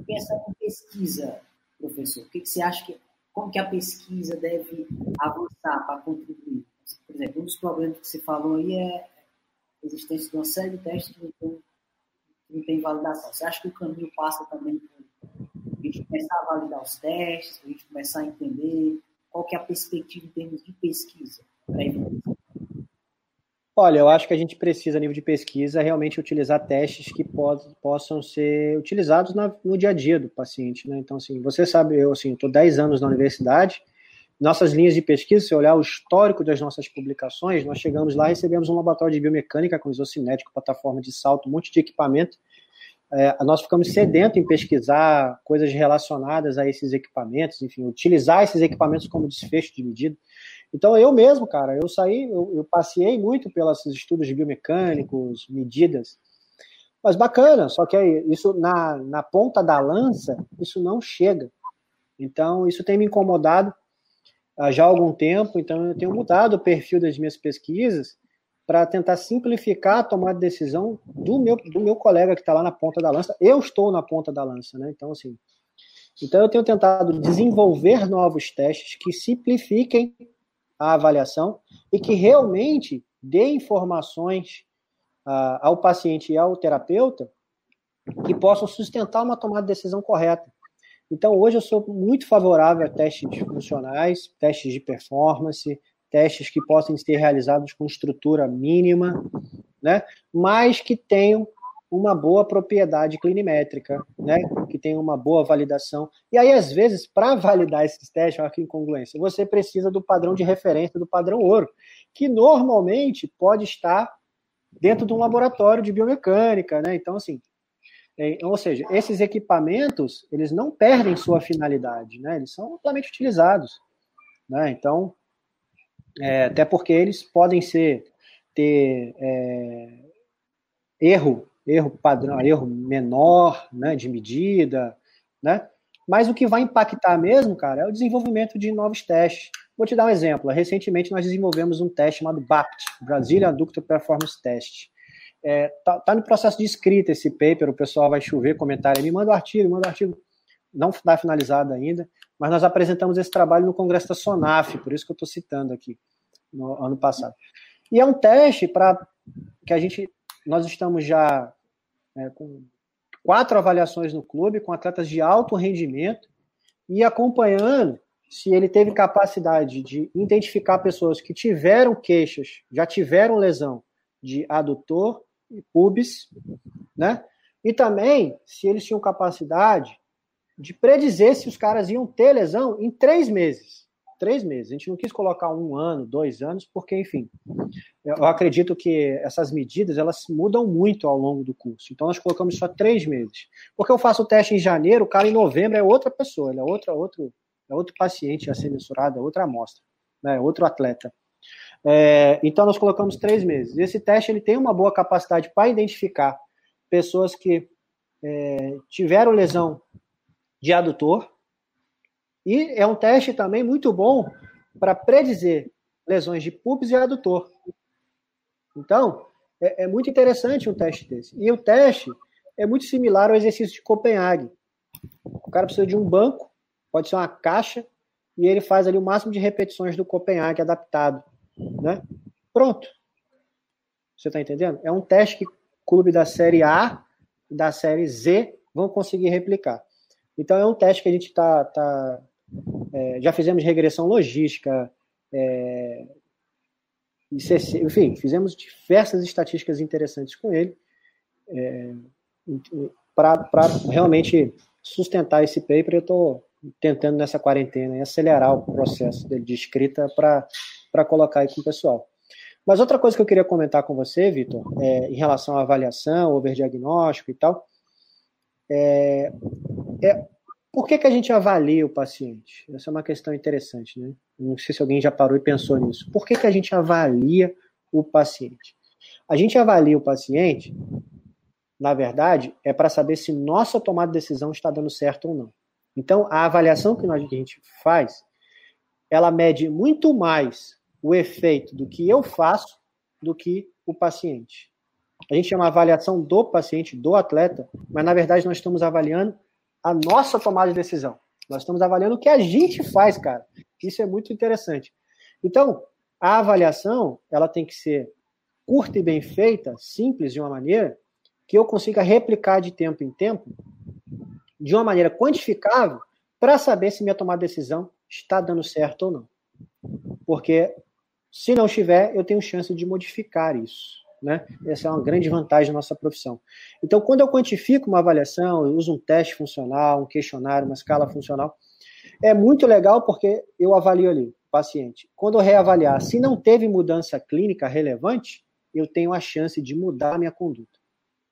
Pensando em pesquisa, professor, o que, que você acha que como que a pesquisa deve avançar para contribuir? Por exemplo, um dos problemas que você falou aí é a existência de uma série de testes que não tem, não tem validação. Você acha que o caminho passa também por a gente começar a validar os testes, a gente começar a entender qual que é a perspectiva em termos de pesquisa para? Olha, eu acho que a gente precisa, a nível de pesquisa, realmente utilizar testes que possam ser utilizados na, no dia a dia do paciente. Né? Então, assim, você sabe, eu assim, estou 10 anos na universidade, nossas linhas de pesquisa, se olhar o histórico das nossas publicações, nós chegamos lá e recebemos um laboratório de biomecânica com isocinético, plataforma de salto, um monte de equipamento. É, nós ficamos sedentos em pesquisar coisas relacionadas a esses equipamentos, enfim, utilizar esses equipamentos como desfecho de medida. Então, eu mesmo, cara, eu saí, eu, eu passei muito pelos estudos biomecânicos, medidas, mas bacana, só que isso na, na ponta da lança, isso não chega. Então, isso tem me incomodado há já algum tempo, então eu tenho mudado o perfil das minhas pesquisas para tentar simplificar a tomada de decisão do meu, do meu colega que está lá na ponta da lança. Eu estou na ponta da lança, né? Então, assim, então eu tenho tentado desenvolver novos testes que simplifiquem a avaliação e que realmente dê informações uh, ao paciente e ao terapeuta que possam sustentar uma tomada de decisão correta. Então, hoje eu sou muito favorável a testes funcionais, testes de performance, testes que possam ser realizados com estrutura mínima, né? mas que tenham uma boa propriedade clinimétrica, né? que tem uma boa validação. E aí, às vezes, para validar esses testes, olha que incongruência, você precisa do padrão de referência do padrão ouro, que normalmente pode estar dentro de um laboratório de biomecânica, né? Então, assim, ou seja, esses equipamentos, eles não perdem sua finalidade, né? Eles são amplamente utilizados, né? Então, é, até porque eles podem ser ter é, erro erro padrão, erro menor, né, de medida, né? Mas o que vai impactar mesmo, cara, é o desenvolvimento de novos testes. Vou te dar um exemplo. Recentemente nós desenvolvemos um teste chamado BAPT, Brazilian Adductor Performance Test. É, tá, tá, no processo de escrita esse paper, o pessoal vai chover comentário, me manda o artigo, me manda o artigo. Não está finalizado ainda, mas nós apresentamos esse trabalho no congresso da SONAF, por isso que eu estou citando aqui, no ano passado. E é um teste para que a gente, nós estamos já é, com quatro avaliações no clube, com atletas de alto rendimento, e acompanhando se ele teve capacidade de identificar pessoas que tiveram queixas, já tiveram lesão de adutor pubis, né? E também se eles tinham capacidade de predizer se os caras iam ter lesão em três meses três meses. A gente não quis colocar um ano, dois anos, porque, enfim, eu acredito que essas medidas elas mudam muito ao longo do curso. Então, nós colocamos só três meses. Porque eu faço o teste em janeiro, o cara em novembro é outra pessoa, ele é, outra, outro, é outro paciente a ser mensurado, é outra amostra, né, é outro atleta. É, então, nós colocamos três meses. Esse teste ele tem uma boa capacidade para identificar pessoas que é, tiveram lesão de adutor, e é um teste também muito bom para predizer lesões de pubis e adutor. Então, é, é, muito interessante um teste desse. E o teste é muito similar ao exercício de Copenhague. O cara precisa de um banco, pode ser uma caixa, e ele faz ali o máximo de repetições do Copenhague adaptado. Né? Pronto. Você está entendendo? É um teste que clube da série A da série Z vão conseguir replicar. Então é um teste que a gente está tá é, já fizemos regressão logística, é, enfim, fizemos diversas estatísticas interessantes com ele é, para realmente sustentar esse paper. Eu estou tentando nessa quarentena acelerar o processo de escrita para colocar aí com o pessoal. Mas outra coisa que eu queria comentar com você, Vitor, é, em relação à avaliação, overdiagnóstico e tal, é, é Por que, que a gente avalia o paciente? Essa é uma questão interessante, né? Não sei se alguém já parou e pensou nisso. Por que, que a gente avalia o paciente? A gente avalia o paciente, na verdade, é para saber se nossa tomada de decisão está dando certo ou não. Então, a avaliação que, que a gente faz, ela mede muito mais o efeito do que eu faço do que o paciente. A gente chama avaliação do paciente, do atleta, mas na verdade nós estamos avaliando a nossa tomada de decisão. Nós estamos avaliando o que a gente faz, cara. Isso é muito interessante. Então, a avaliação, ela tem que ser curta e bem feita, simples de uma maneira que eu consiga replicar de tempo em tempo, de uma maneira quantificável, para saber se minha tomada de decisão está dando certo ou não. Porque se não estiver, eu tenho chance de modificar isso. Né? Essa é uma grande vantagem da nossa profissão. Então, quando eu quantifico uma avaliação, eu uso um teste funcional, um questionário, uma escala funcional, é muito legal porque eu avalio ali o paciente. Quando eu reavaliar, se não teve mudança clínica relevante, eu tenho a chance de mudar a minha conduta.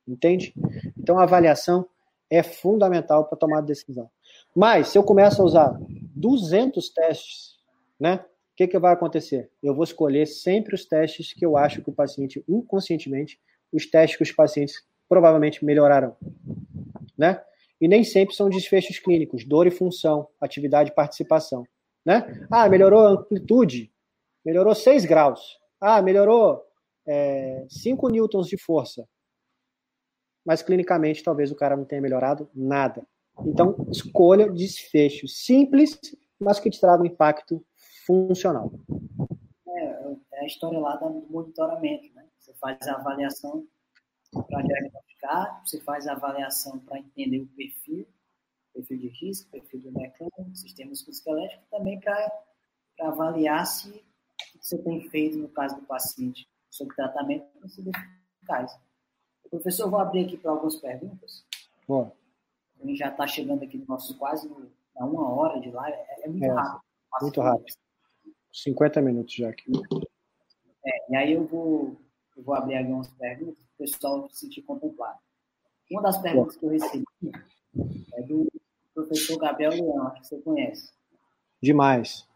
Entende? Então, a avaliação é fundamental para tomar decisão. Mas, se eu começo a usar 200 testes, né? Que, que vai acontecer? Eu vou escolher sempre os testes que eu acho que o paciente, inconscientemente, os testes que os pacientes provavelmente melhorarão. Né? E nem sempre são desfechos clínicos, dor e função, atividade e participação. Né? Ah, melhorou a amplitude, melhorou 6 graus. Ah, melhorou é, 5 newtons de força. Mas clinicamente talvez o cara não tenha melhorado nada. Então, escolha desfechos simples, mas que te tragam impacto funcional. É, é a história lá do monitoramento, né? Você faz a avaliação para diagnosticar, você faz a avaliação para entender o perfil, perfil de risco, perfil do mecânico, sistema musculoesquelético, também para avaliar se o que você tem feito no caso do paciente sobre tratamento tem sido eficaz. Professor, vou abrir aqui para algumas perguntas. Bom. A gente já está chegando aqui no nosso quase a uma hora de live, é, é muito é, rápido. Muito rápido. 50 minutos já aqui. É, e aí eu vou, eu vou abrir algumas perguntas para o pessoal se sentir contemplado. Uma das perguntas que eu recebi é do professor Gabriel Leão, acho que você conhece. Demais.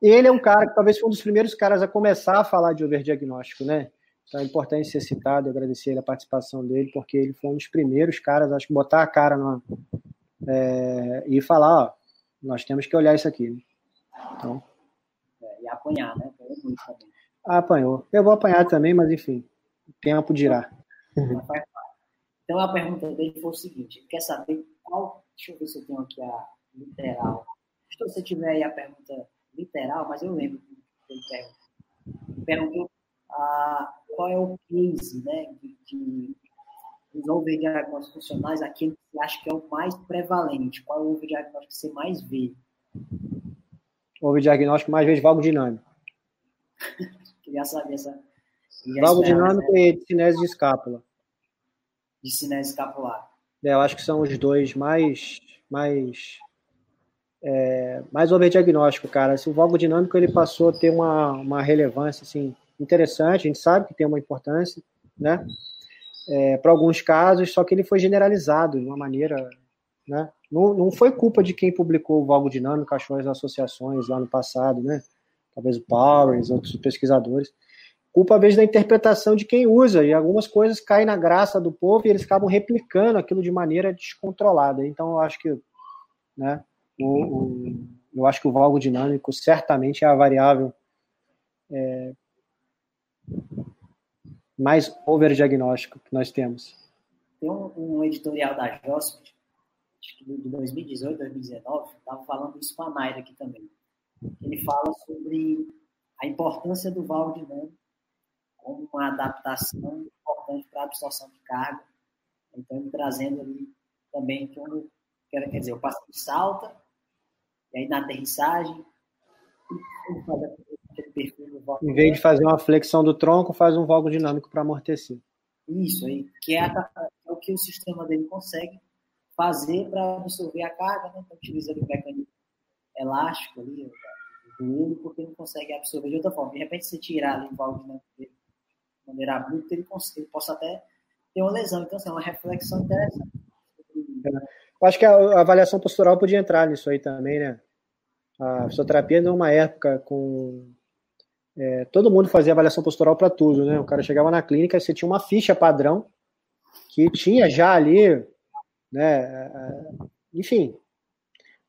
Ele é um cara que talvez foi um dos primeiros caras a começar a falar de overdiagnóstico, né? Então é importante ser citado, agradecer a participação dele, porque ele foi um dos primeiros caras, acho que botar a cara numa, é, e falar, ó, nós temos que olhar isso aqui. Né? Então, é, e apanhar, né? Ah, apanhou. Eu vou apanhar também, mas enfim, o tempo dirá. Então a pergunta dele foi o seguinte: quer saber qual. Deixa eu ver se eu tenho aqui a literal. Se você tiver aí a pergunta literal, mas eu lembro que ele perguntou. Perguntou ah, qual é o case né, de, de os overdiagnósticos funcionais, aquele que você acha que é o mais prevalente? Qual é o overdiagnóstico que você mais vê? Houve diagnóstico mais vezes valgo dinâmico. Queria saber essa. Valgo dinâmico né? e cinese de escápula. De cinese escapular. É, eu acho que são os dois mais mais é, mais overdiagnóstico, cara. Assim, o valgo dinâmico ele passou a ter uma, uma relevância assim interessante. A gente sabe que tem uma importância, né? É, para alguns casos, só que ele foi generalizado de uma maneira, né? Não, não foi culpa de quem publicou o Valgo Dinâmico, achou as associações lá no passado, né? Talvez o Powers, outros pesquisadores. Culpa, às vezes, da interpretação de quem usa, e algumas coisas caem na graça do povo e eles acabam replicando aquilo de maneira descontrolada. Então, eu acho que, né, o, o eu acho que o valgo dinâmico certamente é a variável é, mais overdiagnóstico que nós temos. Tem um, um editorial da JOSP acho que de 2018, 2019, estava falando isso com a Naira aqui também. Ele fala sobre a importância do valve dinâmico como uma adaptação importante para a absorção de carga. Então, trazendo ali também quando, quer dizer, o paciente salta, e aí na aterrissagem, em vez de fazer uma flexão do tronco, faz um valgo dinâmico para amortecer. Isso aí, que é, a, é, o que o sistema dele consegue fazer para absorver a carga, né? Então, utiliza o mecanismo elástico ali, do ele, porque ele consegue absorver de outra forma. De repente, se tirar ali o valve né, de maneira abrupta, ele, ele possa até ter uma lesão. Então, assim, é uma reflexão interessante. Eu acho que a, avaliação postural podia entrar nisso aí também, né? A fisioterapia numa época com é, todo mundo fazia avaliação postural para tudo, né? O cara chegava na clínica, você tinha uma ficha padrão que tinha já ali, né? Enfim,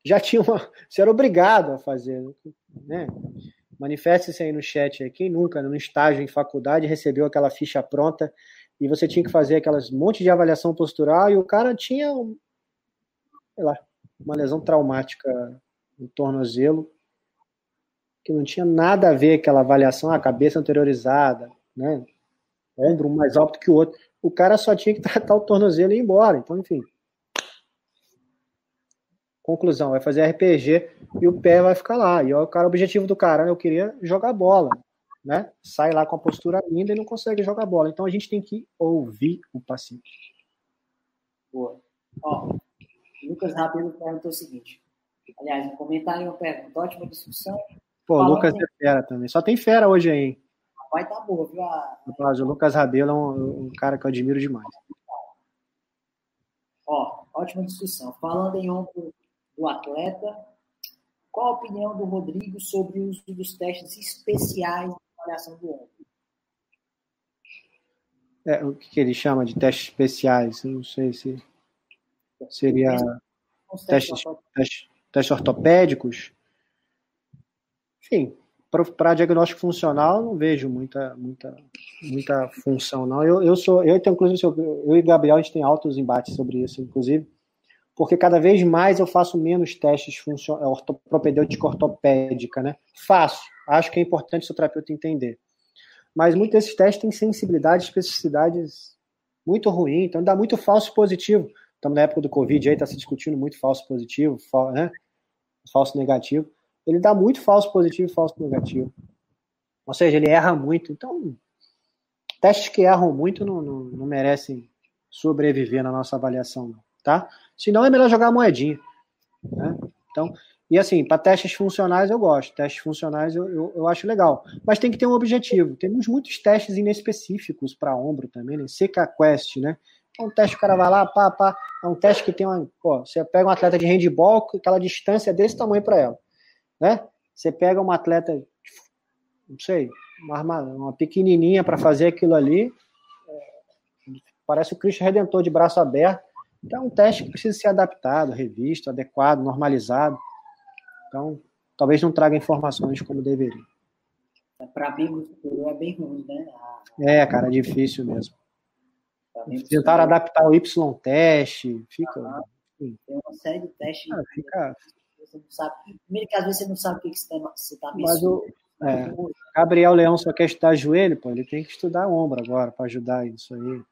já tinha uma. Você era obrigado a fazer, né? Manifeste-se aí no chat aí. Quem nunca, no estágio em faculdade, recebeu aquela ficha pronta e você tinha que fazer aquelas monte de avaliação postural e o cara tinha, sei lá, uma lesão traumática no tornozelo que não tinha nada a ver aquela avaliação, a cabeça anteriorizada, né? Ombro mais alto que o outro. O cara só tinha que tratar o tornozelo e ir embora. Então, enfim. Conclusão, vai fazer RPG e o pé vai ficar lá. E o cara, o objetivo do cara, né, eu queria jogar bola, né? Sai lá com a postura linda e não consegue jogar bola. Então a gente tem que ouvir o paciente. Boa. Ó, Lucas Rabelo perguntou o seguinte. Aliás, um comentário uma pergunta. Ótima discussão. Pô, o Lucas é fera também. Só tem fera hoje aí. Vai tá boa, viu? A... o Lucas Rabelo é um, um, cara que eu admiro demais. Ó, ótima discussão. Falando em ombro do atleta, qual a opinião do Rodrigo sobre o uso dos testes especiais de avaliação do ombro? É, o que ele chama de testes especiais? Eu não sei se seria testes, testes, testes ortopédicos. Enfim, para diagnóstico funcional, não vejo muita, muita, muita função, não. Eu, eu sou, eu tenho, inclusive, eu e Gabriel, a gente tem altos embates sobre isso, inclusive, porque cada vez mais eu faço menos testes propedêutica ortopédica, né? Faço. Acho que é importante o terapeuta entender. Mas muitos desses testes têm sensibilidade, especificidades muito ruins, então dá muito falso positivo. Estamos na época do Covid, aí está se discutindo muito falso positivo, né? falso negativo ele dá muito falso positivo e falso negativo. Ou seja, ele erra muito. Então, testes que erram muito não, não, não merecem sobreviver na nossa avaliação, tá? Senão é melhor jogar a moedinha. Né? Então, e assim, para testes funcionais eu gosto. Testes funcionais eu, eu, eu, acho legal. Mas tem que ter um objetivo. Temos muitos testes inespecíficos para ombro também, né? CK Quest, né? É um teste que o cara vai lá, pá, pá. É um teste que tem uma. Pô, você pega um atleta de handball, aquela distância desse tamanho para ela né? Você pega uma atleta, não sei, uma, uma pequenininha para fazer aquilo ali, é, parece o Cristo Redentor de braço aberto. Então, é um teste que precisa ser adaptado, revisto, adequado, normalizado. Então, talvez não traga informações como deveria. Para mim, é bem ruim, né? É, cara, é difícil mesmo. Tentaram adaptar o Y-teste, fica. Ah, tem uma série de testes. Ah, fica, você não sabe. Primeiro que às vezes você não sabe o que, você está tá Mas o é, Gabriel Leão só quer estudar joelho, pô, ele tem que estudar ombro agora para ajudar isso aí.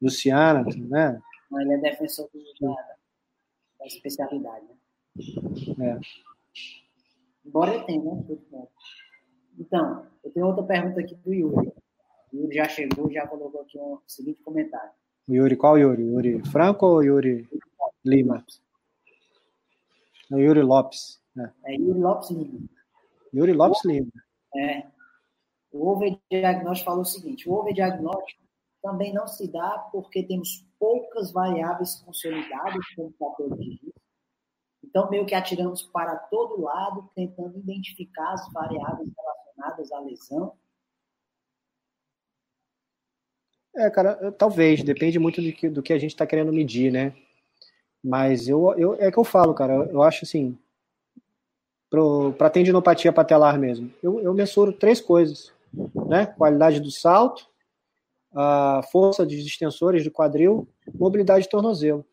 Luciana, né? Não, ele é defensor da, da especialidade, né? É. Embora ele tenha, né? Então, eu tenho outra pergunta aqui do Yuri. O Yuri já chegou, já colocou aqui um seguinte comentário. O Yuri, qual Yuri? Yuri Franco ou Yuri Lima? É Yuri Lopes. Né? É Yuri Lopes Lima. Yuri Lopes Lima. É. O overdiagnóstico falou o seguinte: o overdiagnóstico também não se dá porque temos poucas variáveis consolidadas como fator de risco. Então, meio que atiramos para todo lado, tentando identificar as variáveis relacionadas à lesão. É, cara, talvez, depende muito do que, do que a gente está querendo medir, né? Mas eu, eu é que eu falo, cara, eu, acho assim, para tendinopatia patelar mesmo, eu, eu mensuro três coisas, né? Qualidade do salto, a força dos extensores do quadril, mobilidade de tornozelo.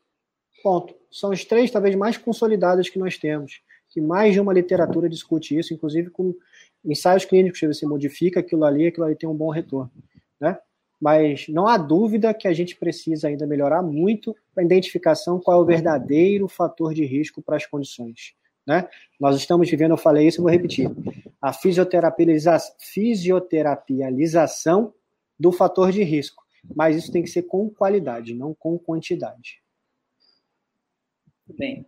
Ponto. São as três, talvez, mais consolidadas que nós temos. Que mais de uma literatura discute isso, inclusive com ensaios clínicos, você modifica aquilo ali, aquilo ali tem um bom retorno. Né? mas não há dúvida que a gente precisa ainda melhorar muito a identificação qual é o verdadeiro fator de risco para as condições. Né? Nós estamos vivendo, eu falei isso, eu vou repetir, a fisioterapialização do fator de risco, mas isso tem que ser com qualidade, não com quantidade. Muito bem.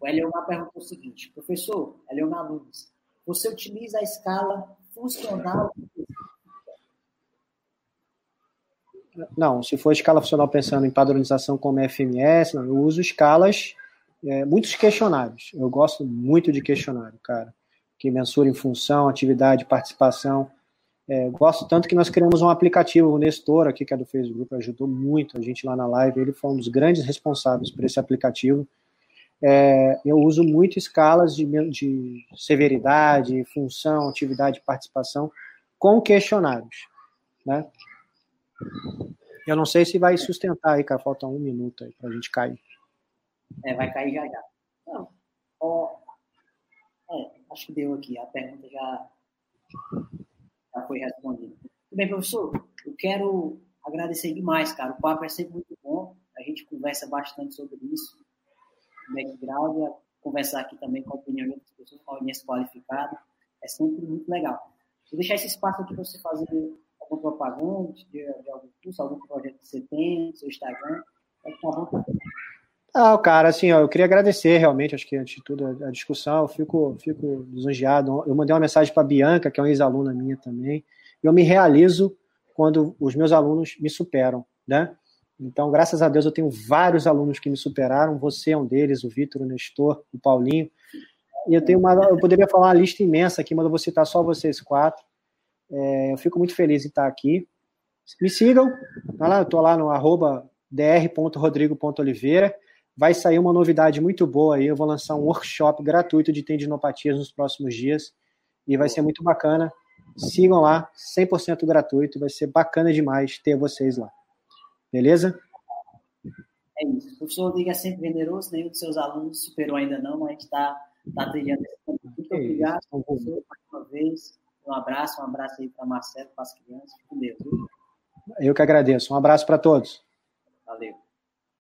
O Eliomar perguntou o seguinte, professor, Eliomar Nunes, você utiliza a escala funcional não, se for escala funcional pensando em padronização como FMS, não, eu uso escalas é, muitos questionários. Eu gosto muito de questionário, cara, que mensura em função, atividade, participação. É, gosto tanto que nós criamos um aplicativo, o Nestor, aqui, que é do Facebook, ajudou muito a gente lá na live. Ele foi um dos grandes responsáveis por esse aplicativo. É, eu uso muito escalas de, de severidade, função, atividade, participação com questionários. Né? Eu não sei se vai sustentar aí, cara. Falta um minuto aí para a gente cair. É, vai cair já já. Não, é, acho que deu aqui. A pergunta já, já foi respondida. Tudo bem, professor? Eu quero agradecer demais, cara. O papo é sempre muito bom. A gente conversa bastante sobre isso. Background, conversar aqui também com a opinião de outras pessoas, com a audiência qualificada. É sempre muito legal. Vou deixar esse espaço aqui para você fazer alguma propaganda de, de, algum curso, algum projeto que você tem, seu Instagram. Pode ficar à vontade. Ah, cara, assim, ó, eu queria agradecer realmente, acho que antes de tudo a, discussão, eu fico, fico lisonjeado. Eu mandei uma mensagem para a Bianca, que é uma ex-aluna minha também. Eu me realizo quando os meus alunos me superam, né? Então, graças a Deus, eu tenho vários alunos que me superaram. Você é um deles, o Vitor, o Nestor, o Paulinho. E eu tenho uma, eu poderia falar uma lista imensa aqui, mas eu vou citar só vocês quatro. É, eu fico muito feliz em estar aqui. Me sigam, tá lá, eu estou lá no arroba dr.rodrigo.oliveira vai sair uma novidade muito boa aí. Eu vou lançar um workshop gratuito de tendinopatias nos próximos dias e vai ser muito bacana. Sigam lá, 100% gratuito, vai ser bacana demais ter vocês lá. Beleza? É isso. O professor Rodrigo é sempre generoso, nenhum dos seus alunos superou ainda não, mas a gente está tá trilhando esse Muito é obrigado, isso. professor, mais uma vez. Um abraço, um abraço aí para Marcelo, para as crianças. Fique com Deus. Eu que agradeço. Um abraço para todos. Valeu.